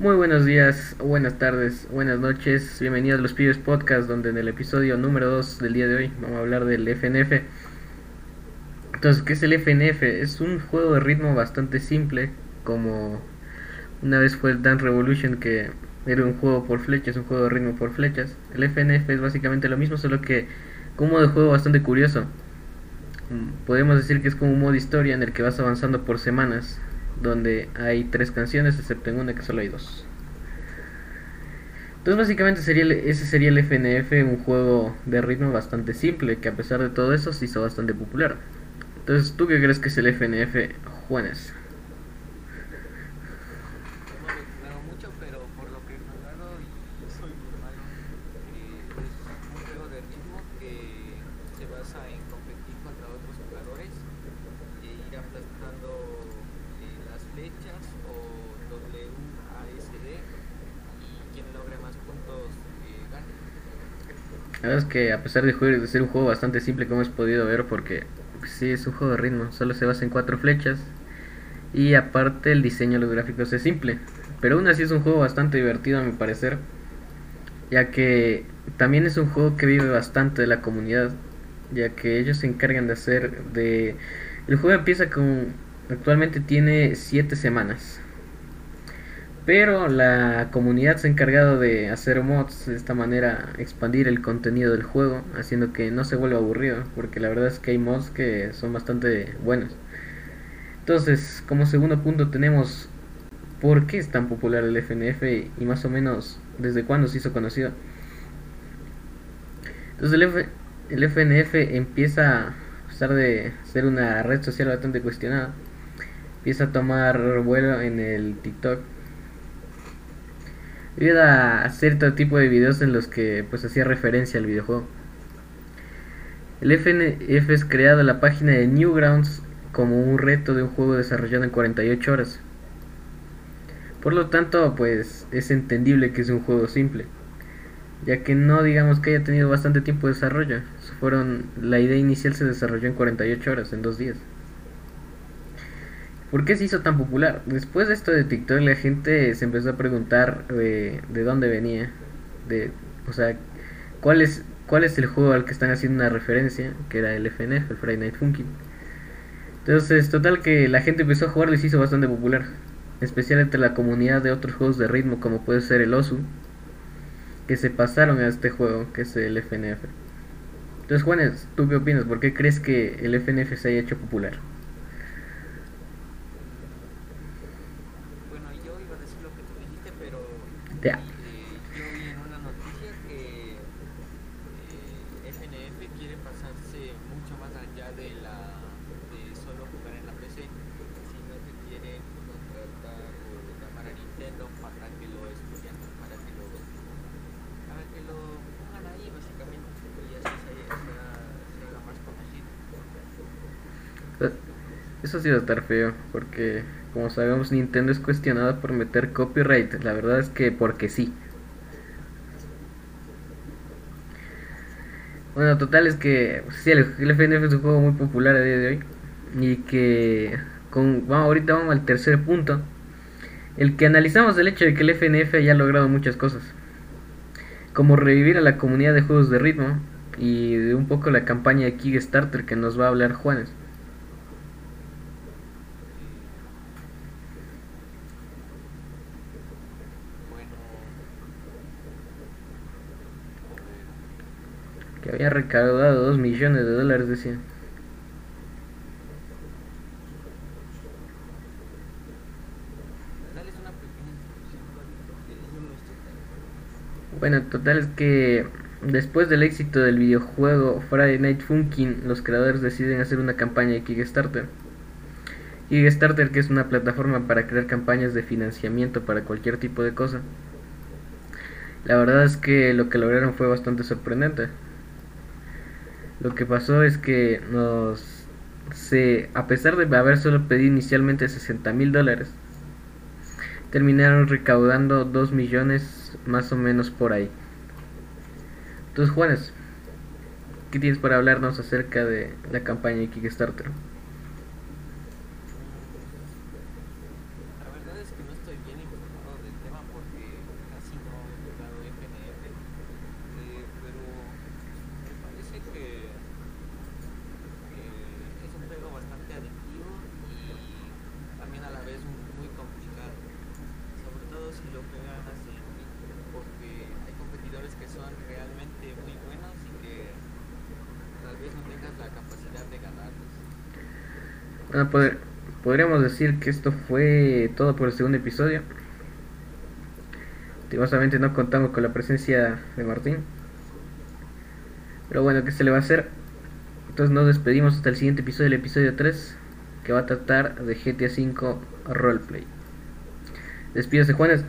Muy buenos días, buenas tardes, buenas noches, bienvenidos a los Pibes Podcast, donde en el episodio número 2 del día de hoy vamos a hablar del FNF. Entonces, ¿qué es el FNF? Es un juego de ritmo bastante simple, como una vez fue el Dance Revolution, que era un juego por flechas, un juego de ritmo por flechas. El FNF es básicamente lo mismo, solo que con un modo de juego bastante curioso. Mm, podemos decir que es como un modo historia en el que vas avanzando por semanas donde hay tres canciones, excepto en una que solo hay dos. Entonces básicamente sería ese sería el FNF, un juego de ritmo bastante simple, que a pesar de todo eso se hizo bastante popular. Entonces, ¿tú qué crees que es el FNF, Juanes? La verdad es que a pesar de, ser un juego bastante simple como hemos podido ver porque sí es un juego de ritmo, solo se basa en cuatro flechas y aparte el diseño de los gráficos es simple, pero aún así es un juego bastante divertido a mi parecer, ya que también es un juego que vive bastante de la comunidad, ya que ellos se encargan de hacer de el juego empieza con actualmente tiene 7 semanas pero la comunidad se ha encargado de hacer mods de esta manera expandir el contenido del juego haciendo que no se vuelva aburrido porque la verdad es que hay mods que son bastante buenos. Entonces como segundo punto tenemos por qué es tan popular el FNF y más o menos desde cuándo se hizo conocido entonces el, el FNF empieza a pesar de ser una red social bastante cuestionada. Empieza a tomar vuelo en el TikTok debido a cierto tipo de videos en los que pues hacía referencia al videojuego. El FNF es creado la página de Newgrounds como un reto de un juego desarrollado en 48 horas. Por lo tanto, pues es entendible que es un juego simple, ya que no digamos que haya tenido bastante tiempo de desarrollo. Fueron la idea inicial se desarrolló en 48 horas, en dos días. ¿Por qué se hizo tan popular? Después de esto de TikTok la gente se empezó a preguntar de, de dónde venía. De, o sea, ¿cuál es, ¿cuál es el juego al que están haciendo una referencia? Que era el FNF, el Friday Night Funkin'. Entonces, total que la gente empezó a jugarlo y se hizo bastante popular. Especialmente la comunidad de otros juegos de ritmo como puede ser el Osu. Que se pasaron a este juego, que es el FNF. Entonces, Juanes, ¿tú qué opinas? ¿Por qué crees que el FNF se haya hecho popular? Ya. Eh, yo vi en una noticia que eh, FNF quiere pasarse mucho más allá de la de solo jugar en la PC, sino que quiere contratar o llamar a Nintendo para que lo estudian, para que lo para que lo pongan ahí básicamente y así se, se, haga más conocido. Eso sí va a estar feo, porque como sabemos, Nintendo es cuestionada por meter copyright. La verdad es que porque sí. Bueno, total es que sí, el, FNF es un juego muy popular a día de hoy. Y que con, vamos, ahorita vamos al tercer punto. El que analizamos el hecho de que el FNF haya logrado muchas cosas. Como revivir a la comunidad de juegos de ritmo. Y de un poco la campaña de Kickstarter que nos va a hablar Juanes. Que había recaudado 2 millones de dólares, decía. Bueno, total es que después del éxito del videojuego Friday Night Funkin', los creadores deciden hacer una campaña de Kickstarter. Kickstarter que es una plataforma para crear campañas de financiamiento para cualquier tipo de cosa. La verdad es que lo que lograron fue bastante sorprendente. Lo que pasó es que nos se a pesar de haber solo pedido inicialmente 60 mil dólares terminaron recaudando 2 millones más o menos por ahí entonces Juanes ¿qué tienes para hablarnos acerca de la campaña de Kickstarter? que, es un juego bastante adictivo y también a la vez muy complicado, sobre todo si lo juegan así, porque hay competidores que son realmente muy buenos y que tal vez no tengas la capacidad de ganarlos. Ah, pues, podríamos decir que esto fue todo por el segundo episodio. Lastimosamente no contamos con la presencia de Martín. Pero bueno, ¿qué se le va a hacer? Entonces nos despedimos hasta el siguiente episodio, el episodio 3, que va a tratar de GTA V Roleplay. Despídase Juanes.